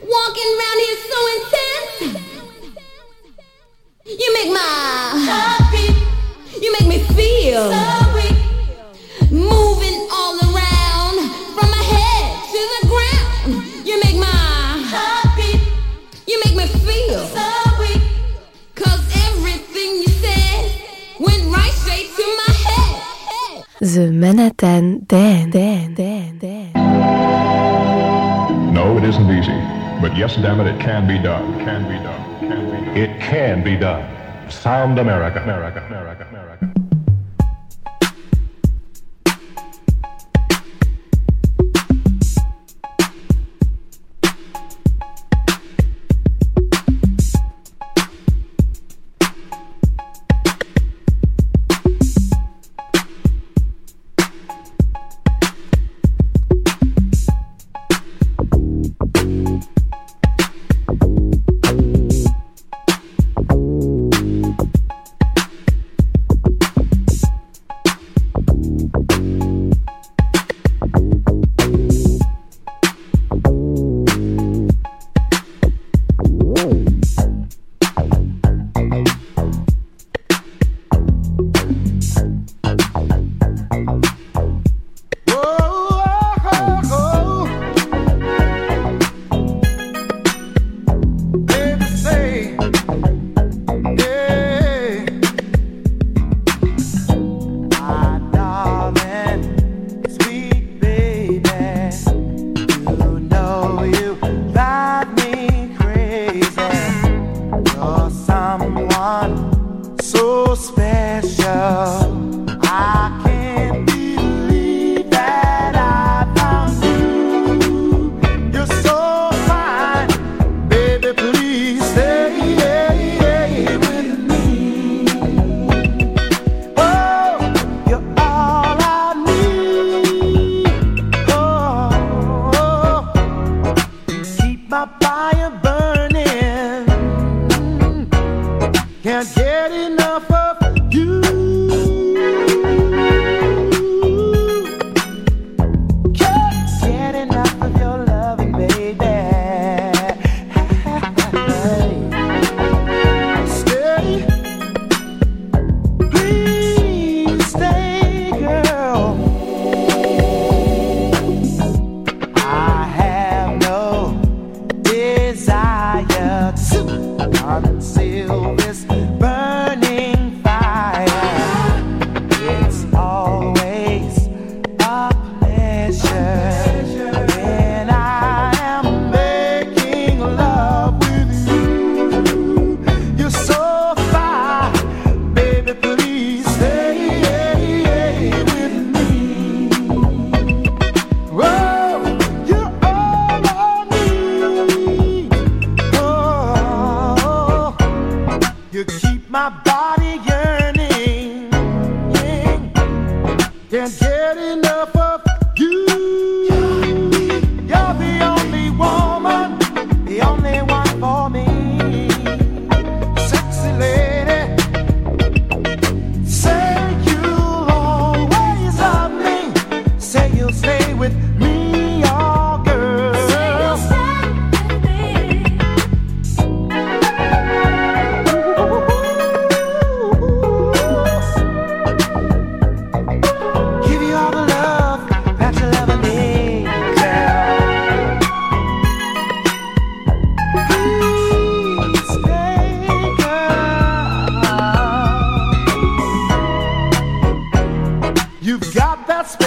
Walking around here so intense. You make my heart. You make me feel. Moving all around from my head to the ground. You make my heart. You make me feel so weak. Cause everything you said went right straight to my head. The Manhattan Dan Dan Dan Dan. No, it isn't easy. But yes, damn it, it can be done. Can be done. Can be done. It can be done. Sound America. America. America. America.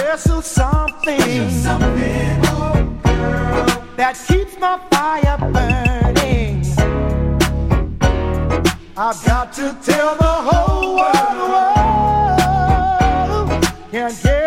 There's something, There's something oh girl, that keeps my fire burning. I've got to tell the whole world. Can't get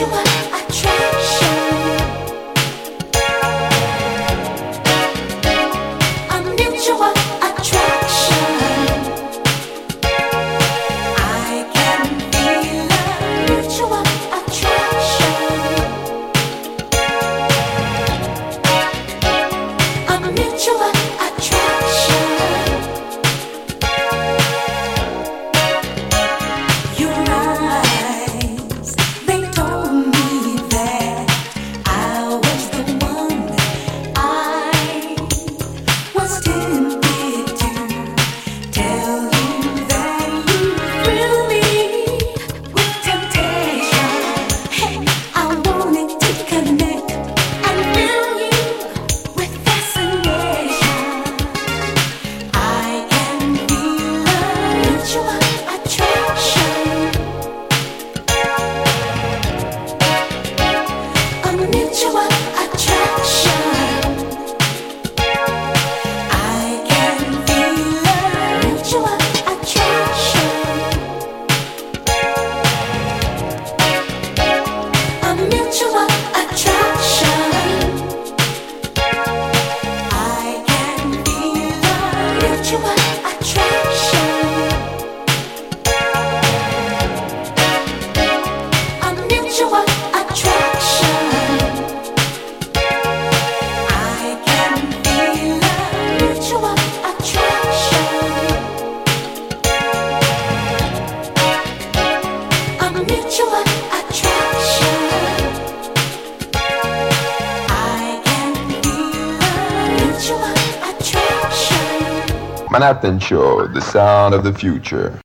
you Manhattan Show, the sound of the future.